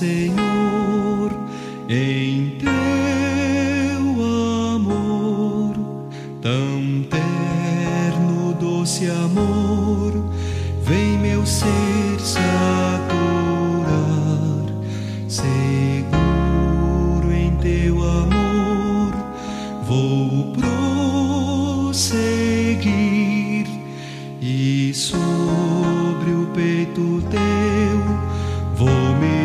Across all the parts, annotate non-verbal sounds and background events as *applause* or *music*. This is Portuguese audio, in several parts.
Senhor, em teu amor, tão terno, doce amor, vem meu ser saturar, seguro em teu amor, vou prosseguir e sobre o peito teu vou me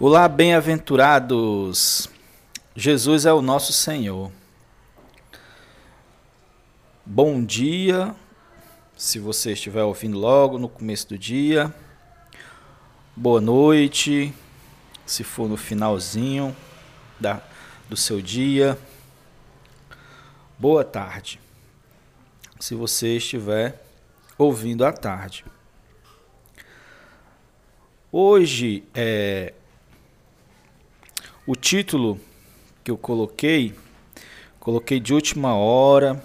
Olá, bem-aventurados! Jesus é o nosso Senhor. Bom dia, se você estiver ouvindo logo no começo do dia. Boa noite, se for no finalzinho da, do seu dia. Boa tarde, se você estiver ouvindo à tarde. Hoje é o título que eu coloquei, coloquei de última hora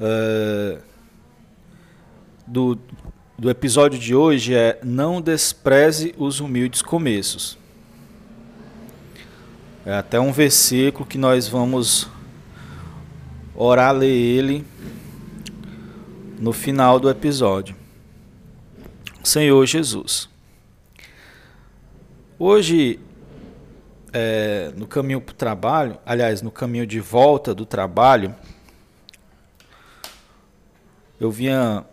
é, do, do episódio de hoje é Não despreze os humildes começos. É até um versículo que nós vamos orar ler ele no final do episódio. Senhor Jesus. Hoje é, no caminho para o trabalho, aliás, no caminho de volta do trabalho, eu vinha.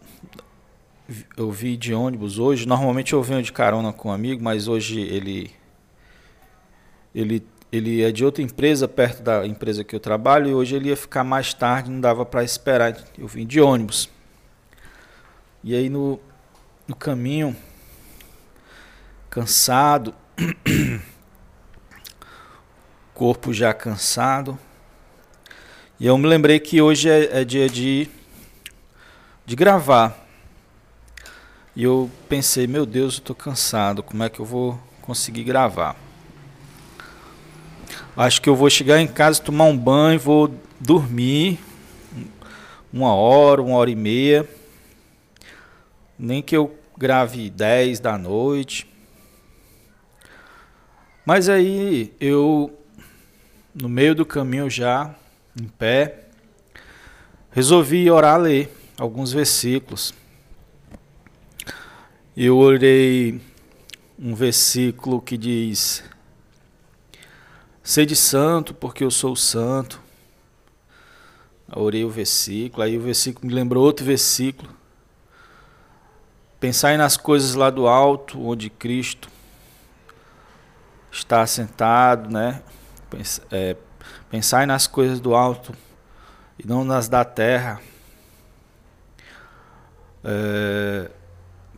Eu vi de ônibus hoje. Normalmente eu venho de carona com um amigo, mas hoje ele. Ele, ele é de outra empresa, perto da empresa que eu trabalho, e hoje ele ia ficar mais tarde, não dava para esperar. Eu vim de ônibus. E aí no, no caminho, cansado. *clears throat* corpo já cansado. E eu me lembrei que hoje é, é, dia de, de gravar. E eu pensei, meu Deus, eu estou cansado, como é que eu vou conseguir gravar? Acho que eu vou chegar em casa, tomar um banho, vou dormir uma hora, uma hora e meia. Nem que eu grave 10 da noite. Mas aí eu no meio do caminho já, em pé, resolvi orar ler alguns versículos. Eu orei um versículo que diz: Sede santo, porque eu sou santo. Eu orei o versículo, aí o versículo me lembrou outro versículo. Pensai nas coisas lá do alto, onde Cristo está sentado, né? É, pensai nas coisas do alto e não nas da terra, é,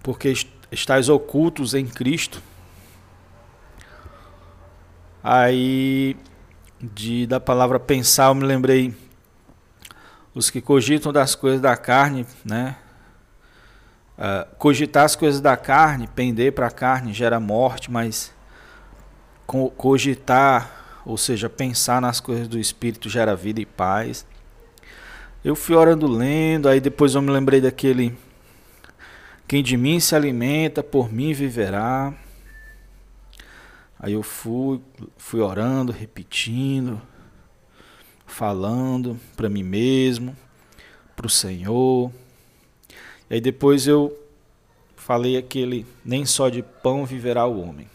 porque estáis ocultos em Cristo. Aí, de, da palavra pensar, eu me lembrei os que cogitam das coisas da carne, né? Uh, cogitar as coisas da carne, pender para a carne gera morte, mas cogitar ou seja, pensar nas coisas do Espírito gera vida e paz. Eu fui orando lendo, aí depois eu me lembrei daquele quem de mim se alimenta, por mim viverá. Aí eu fui, fui orando, repetindo, falando para mim mesmo, para o Senhor. E aí depois eu falei aquele nem só de pão viverá o homem,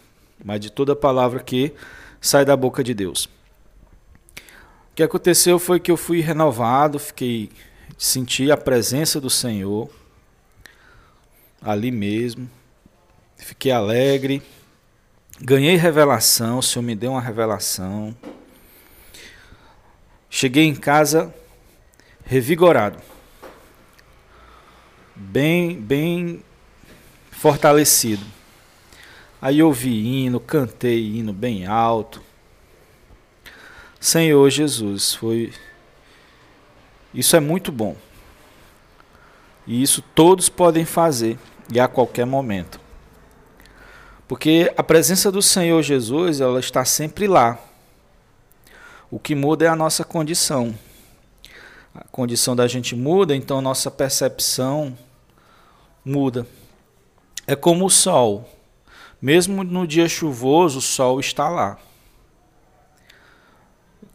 mas de toda palavra que sai da boca de Deus. O que aconteceu foi que eu fui renovado, fiquei senti a presença do Senhor ali mesmo. fiquei alegre, ganhei revelação, o Senhor me deu uma revelação. Cheguei em casa revigorado, bem, bem fortalecido. Aí ouvi hino, cantei hino bem alto. Senhor Jesus, foi isso é muito bom. E isso todos podem fazer e a qualquer momento. Porque a presença do Senhor Jesus, ela está sempre lá. O que muda é a nossa condição. A condição da gente muda, então nossa percepção muda. É como o sol. Mesmo no dia chuvoso, o sol está lá.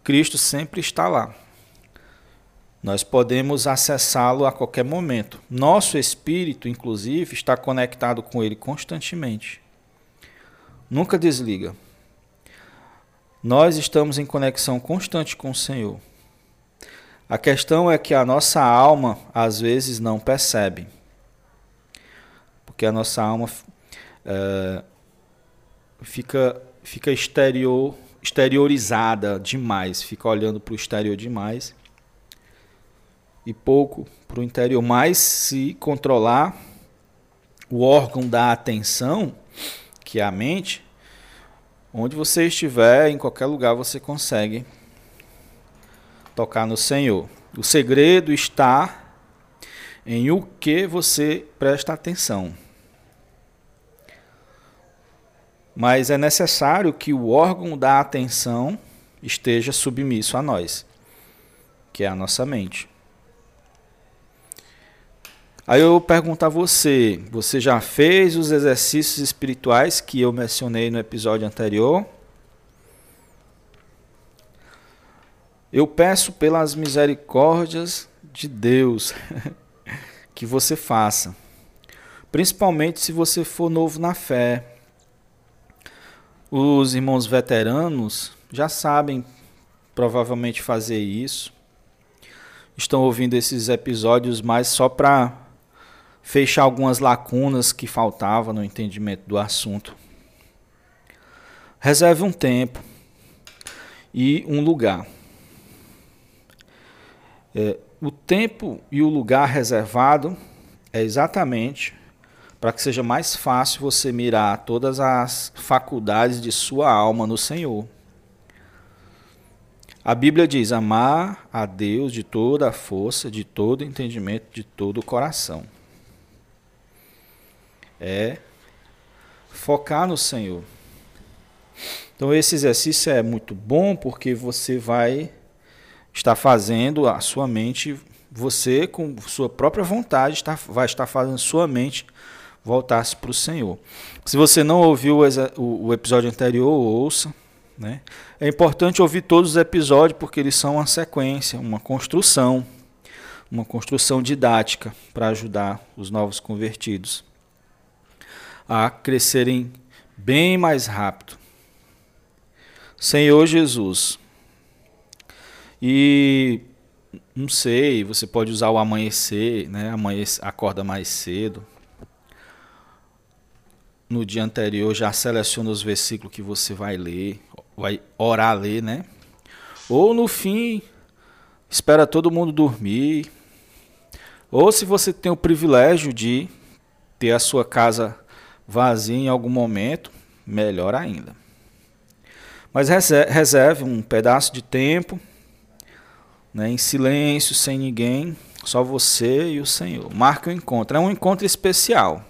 Cristo sempre está lá. Nós podemos acessá-lo a qualquer momento. Nosso espírito, inclusive, está conectado com ele constantemente. Nunca desliga. Nós estamos em conexão constante com o Senhor. A questão é que a nossa alma às vezes não percebe. Porque a nossa alma é, fica, fica exterior, exteriorizada demais, fica olhando para o exterior demais e pouco para o interior. Mas se controlar o órgão da atenção, que é a mente, onde você estiver, em qualquer lugar, você consegue tocar no Senhor. O segredo está em o que você presta atenção. Mas é necessário que o órgão da atenção esteja submisso a nós, que é a nossa mente. Aí eu pergunto a você: você já fez os exercícios espirituais que eu mencionei no episódio anterior? Eu peço pelas misericórdias de Deus *laughs* que você faça, principalmente se você for novo na fé. Os irmãos veteranos já sabem provavelmente fazer isso. Estão ouvindo esses episódios mais só para fechar algumas lacunas que faltavam no entendimento do assunto. Reserve um tempo e um lugar. É, o tempo e o lugar reservado é exatamente para que seja mais fácil você mirar todas as faculdades de sua alma no Senhor. A Bíblia diz: amar a Deus de toda a força, de todo entendimento, de todo o coração é focar no Senhor. Então esse exercício é muito bom porque você vai estar fazendo a sua mente, você com sua própria vontade está, vai estar fazendo sua mente voltar-se para o Senhor. Se você não ouviu o, episódio anterior, ouça. Né? É importante ouvir todos os episódios porque eles são uma sequência, uma construção, uma construção didática para ajudar os novos convertidos a crescerem bem mais rápido. Senhor Jesus. E não sei, você pode usar o amanhecer, né? Amanhecer, acorda mais cedo. No dia anterior já seleciona os versículos que você vai ler, vai orar ler, né? Ou no fim espera todo mundo dormir. Ou se você tem o privilégio de ter a sua casa vazia em algum momento, melhor ainda. Mas reserve um pedaço de tempo, né, em silêncio, sem ninguém, só você e o Senhor. Marque um encontro. É um encontro especial.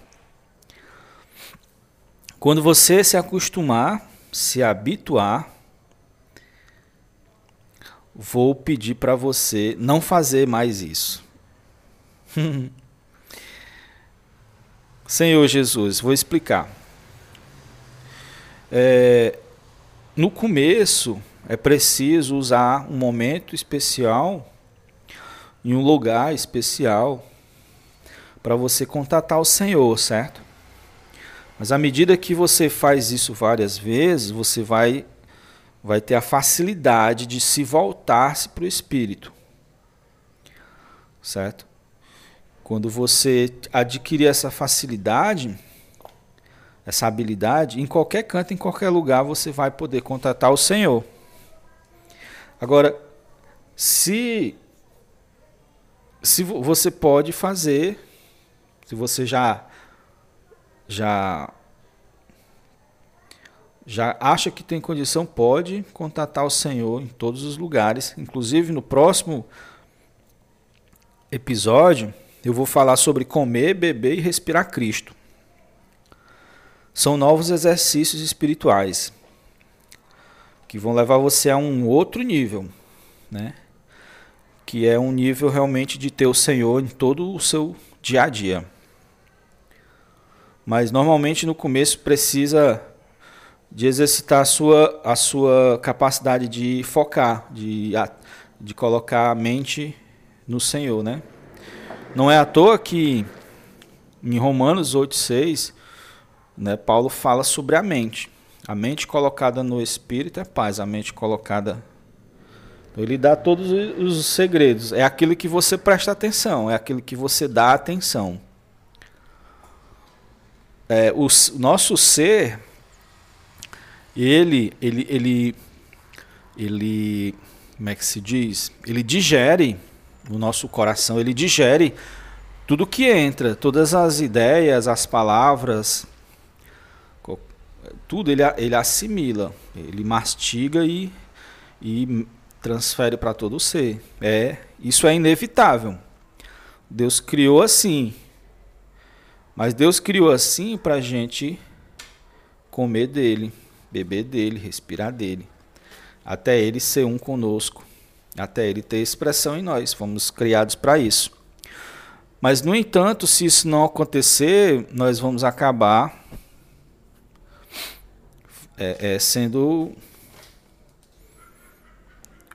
Quando você se acostumar, se habituar, vou pedir para você não fazer mais isso. *laughs* Senhor Jesus, vou explicar. É, no começo, é preciso usar um momento especial em um lugar especial para você contatar o Senhor, certo? Mas à medida que você faz isso várias vezes, você vai vai ter a facilidade de se voltar-se para o Espírito, certo? Quando você adquirir essa facilidade, essa habilidade, em qualquer canto, em qualquer lugar, você vai poder contatar o Senhor. Agora, se se você pode fazer, se você já já já acha que tem condição, pode contatar o Senhor em todos os lugares. Inclusive no próximo episódio, eu vou falar sobre comer, beber e respirar Cristo. São novos exercícios espirituais que vão levar você a um outro nível, né? Que é um nível realmente de ter o Senhor em todo o seu dia a dia. Mas normalmente no começo precisa de exercitar a sua, a sua capacidade de focar, de, de colocar a mente no Senhor, né? Não é à toa que em Romanos 8,6, né, Paulo fala sobre a mente. A mente colocada no Espírito é paz, a mente colocada. Ele dá todos os segredos. É aquilo que você presta atenção, é aquilo que você dá atenção. É, o nosso ser ele, ele, ele, ele, como é que se diz? Ele digere no nosso coração, ele digere tudo que entra, todas as ideias, as palavras, tudo ele, ele assimila, ele mastiga e, e transfere para todo o ser. É, isso é inevitável. Deus criou assim. Mas Deus criou assim para a gente comer dele beber dele, respirar dele, até ele ser um conosco, até ele ter expressão em nós. Fomos criados para isso. Mas, no entanto, se isso não acontecer, nós vamos acabar é, é, sendo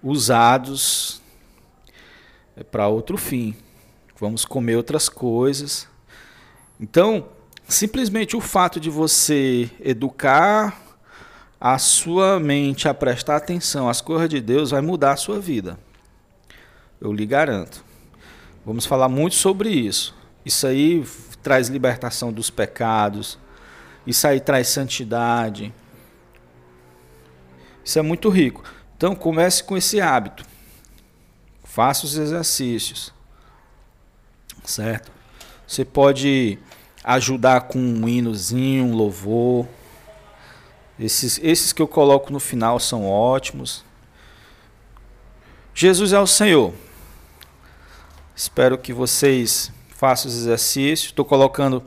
usados é, para outro fim. Vamos comer outras coisas. Então, simplesmente o fato de você educar a sua mente a prestar atenção às coisas de Deus vai mudar a sua vida. Eu lhe garanto. Vamos falar muito sobre isso. Isso aí traz libertação dos pecados. Isso aí traz santidade. Isso é muito rico. Então comece com esse hábito. Faça os exercícios. Certo? Você pode ajudar com um hinozinho, um louvor esses, esses que eu coloco no final são ótimos. Jesus é o Senhor. Espero que vocês façam os exercícios. Estou colocando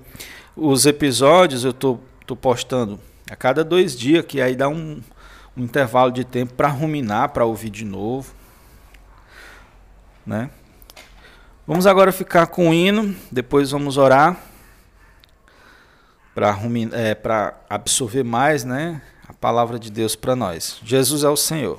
os episódios, eu estou postando a cada dois dias, que aí dá um, um intervalo de tempo para ruminar, para ouvir de novo. Né? Vamos agora ficar com o hino, depois vamos orar para é, absorver mais né, a palavra de Deus para nós. Jesus é o Senhor.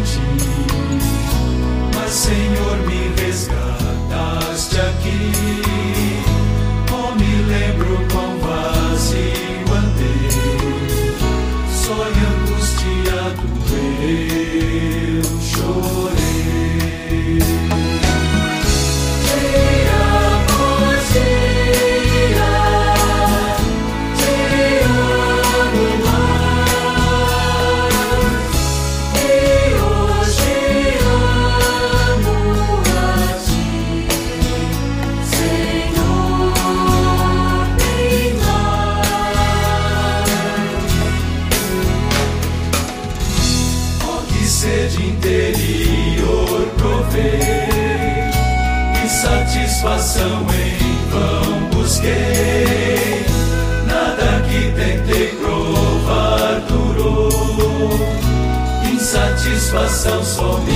Insatisfação só me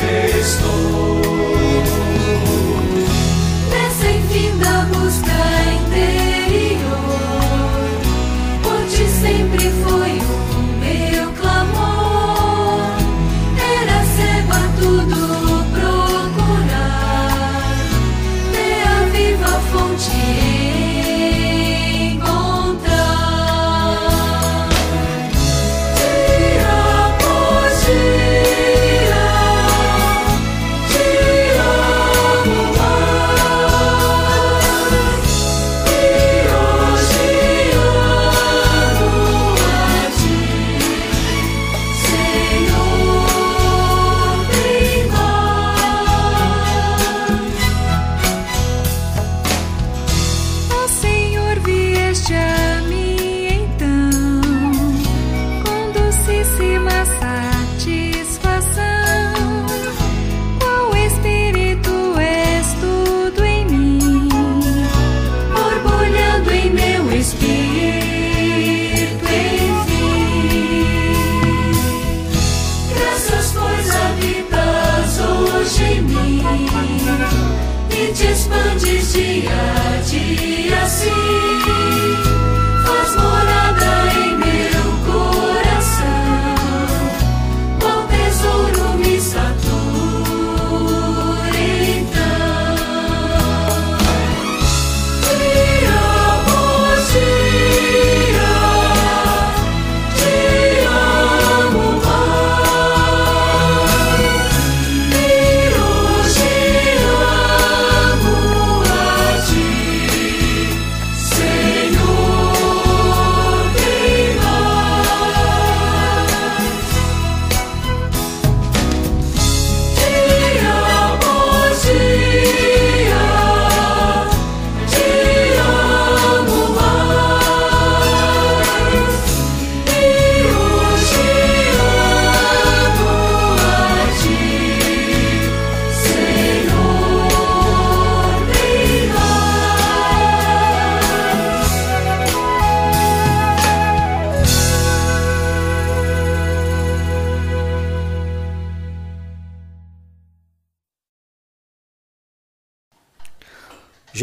restou. Nessa infinda busca interior, ti sempre foi o meu clamor. Era a tudo procurar, até a viva fonte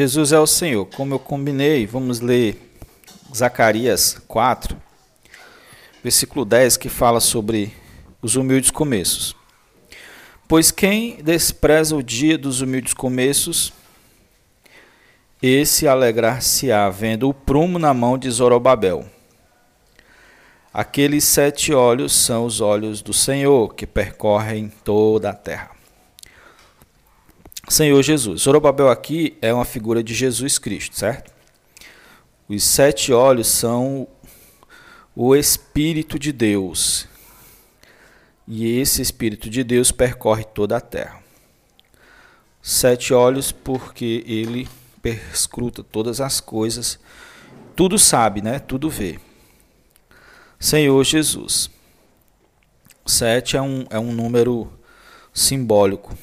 Jesus é o Senhor. Como eu combinei, vamos ler Zacarias 4, versículo 10, que fala sobre os humildes começos. Pois quem despreza o dia dos humildes começos, esse alegrar-se-á vendo o prumo na mão de Zorobabel. Aqueles sete olhos são os olhos do Senhor, que percorrem toda a terra. Senhor Jesus. Zorobabel aqui é uma figura de Jesus Cristo, certo? Os sete olhos são o Espírito de Deus. E esse Espírito de Deus percorre toda a terra. Sete olhos porque ele perscruta todas as coisas, tudo sabe, né? Tudo vê. Senhor Jesus. Sete é um, é um número simbólico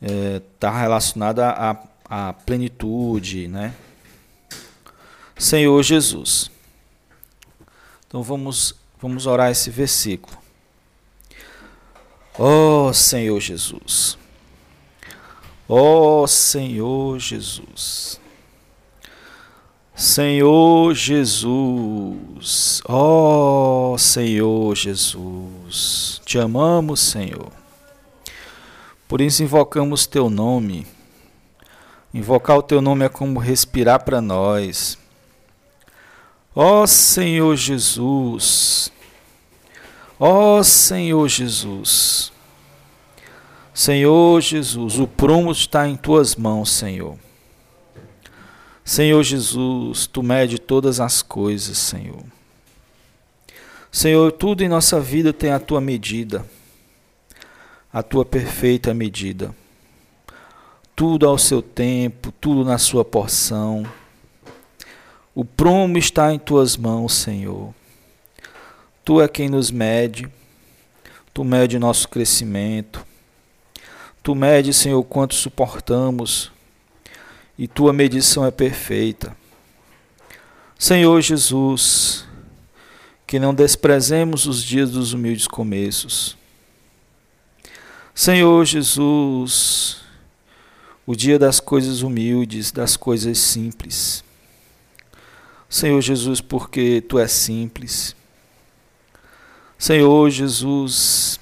está relacionada à, à plenitude, né? Senhor Jesus. Então vamos vamos orar esse versículo. Ó oh, Senhor Jesus. Ó oh, Senhor Jesus. Senhor Jesus. Ó oh, Senhor Jesus. Te amamos, Senhor. Por isso invocamos teu nome. Invocar o teu nome é como respirar para nós. Ó Senhor Jesus. Ó Senhor Jesus. Senhor Jesus, o prumo está em tuas mãos, Senhor. Senhor Jesus, tu mede todas as coisas, Senhor. Senhor, tudo em nossa vida tem a tua medida a tua perfeita medida. Tudo ao seu tempo, tudo na sua porção. O prumo está em tuas mãos, Senhor. Tu é quem nos mede, tu mede nosso crescimento, tu mede, Senhor, quanto suportamos, e tua medição é perfeita. Senhor Jesus, que não desprezemos os dias dos humildes começos. Senhor Jesus, o dia das coisas humildes, das coisas simples. Senhor Jesus, porque tu és simples. Senhor Jesus,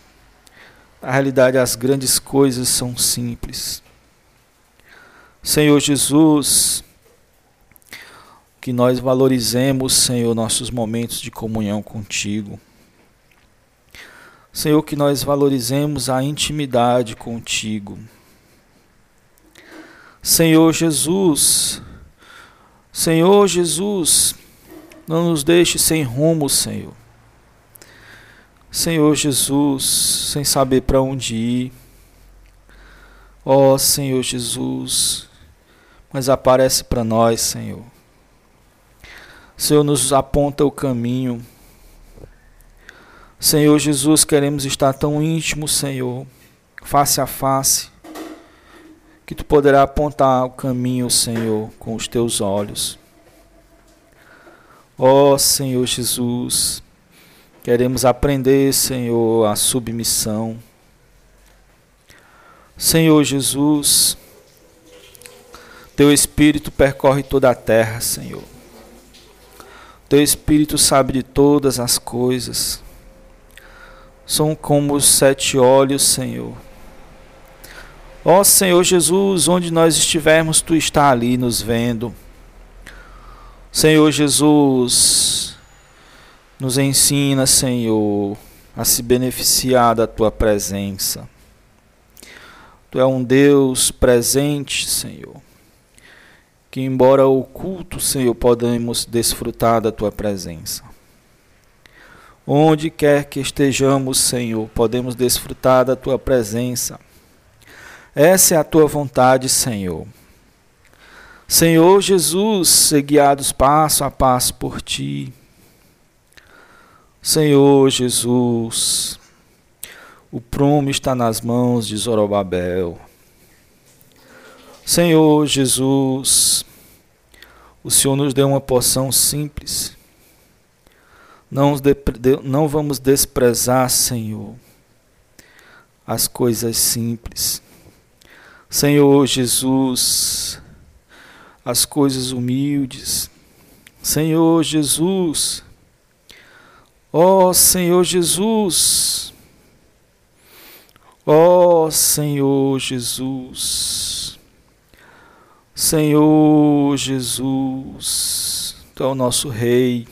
a realidade, as grandes coisas são simples. Senhor Jesus, que nós valorizemos, Senhor, nossos momentos de comunhão contigo. Senhor, que nós valorizemos a intimidade contigo. Senhor Jesus, Senhor Jesus, não nos deixe sem rumo, Senhor. Senhor Jesus, sem saber para onde ir. Ó oh, Senhor Jesus, mas aparece para nós, Senhor. Senhor, nos aponta o caminho. Senhor Jesus, queremos estar tão íntimo, Senhor, face a face, que tu poderá apontar o caminho, Senhor, com os teus olhos. Ó oh, Senhor Jesus, queremos aprender, Senhor, a submissão. Senhor Jesus, teu Espírito percorre toda a terra, Senhor. Teu Espírito sabe de todas as coisas. São como os sete olhos, Senhor. Ó Senhor Jesus, onde nós estivermos, Tu está ali nos vendo. Senhor Jesus, nos ensina, Senhor, a se beneficiar da Tua presença. Tu é um Deus presente, Senhor que, embora oculto, Senhor, podemos desfrutar da tua presença. Onde quer que estejamos, Senhor, podemos desfrutar da tua presença. Essa é a tua vontade, Senhor. Senhor Jesus, ser guiados passo a passo por ti. Senhor Jesus, o prumo está nas mãos de Zorobabel. Senhor Jesus, o Senhor nos deu uma poção simples. Não, não vamos desprezar, Senhor, as coisas simples. Senhor Jesus, as coisas humildes. Senhor Jesus, ó oh, Senhor Jesus, ó oh, Senhor Jesus. Senhor Jesus, Tu é o nosso Rei.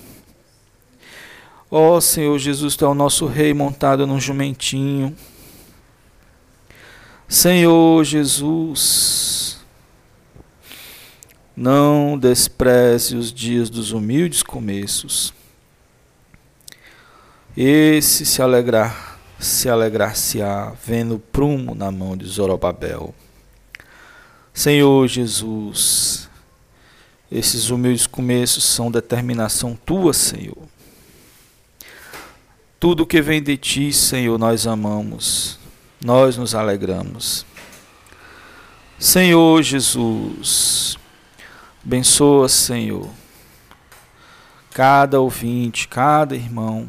Ó oh, Senhor Jesus, Tu é o nosso Rei montado num jumentinho. Senhor Jesus, não despreze os dias dos humildes começos. Esse se alegrar, se alegrar-se-á, vendo prumo na mão de Zorobabel. Senhor Jesus, esses humildes começos são determinação tua, Senhor. Tudo que vem de ti, Senhor, nós amamos, nós nos alegramos. Senhor Jesus, abençoa, Senhor, cada ouvinte, cada irmão.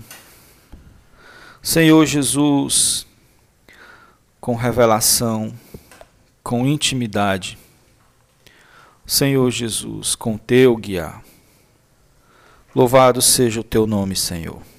Senhor Jesus, com revelação, com intimidade. Senhor Jesus, com teu guiar. Louvado seja o teu nome, Senhor.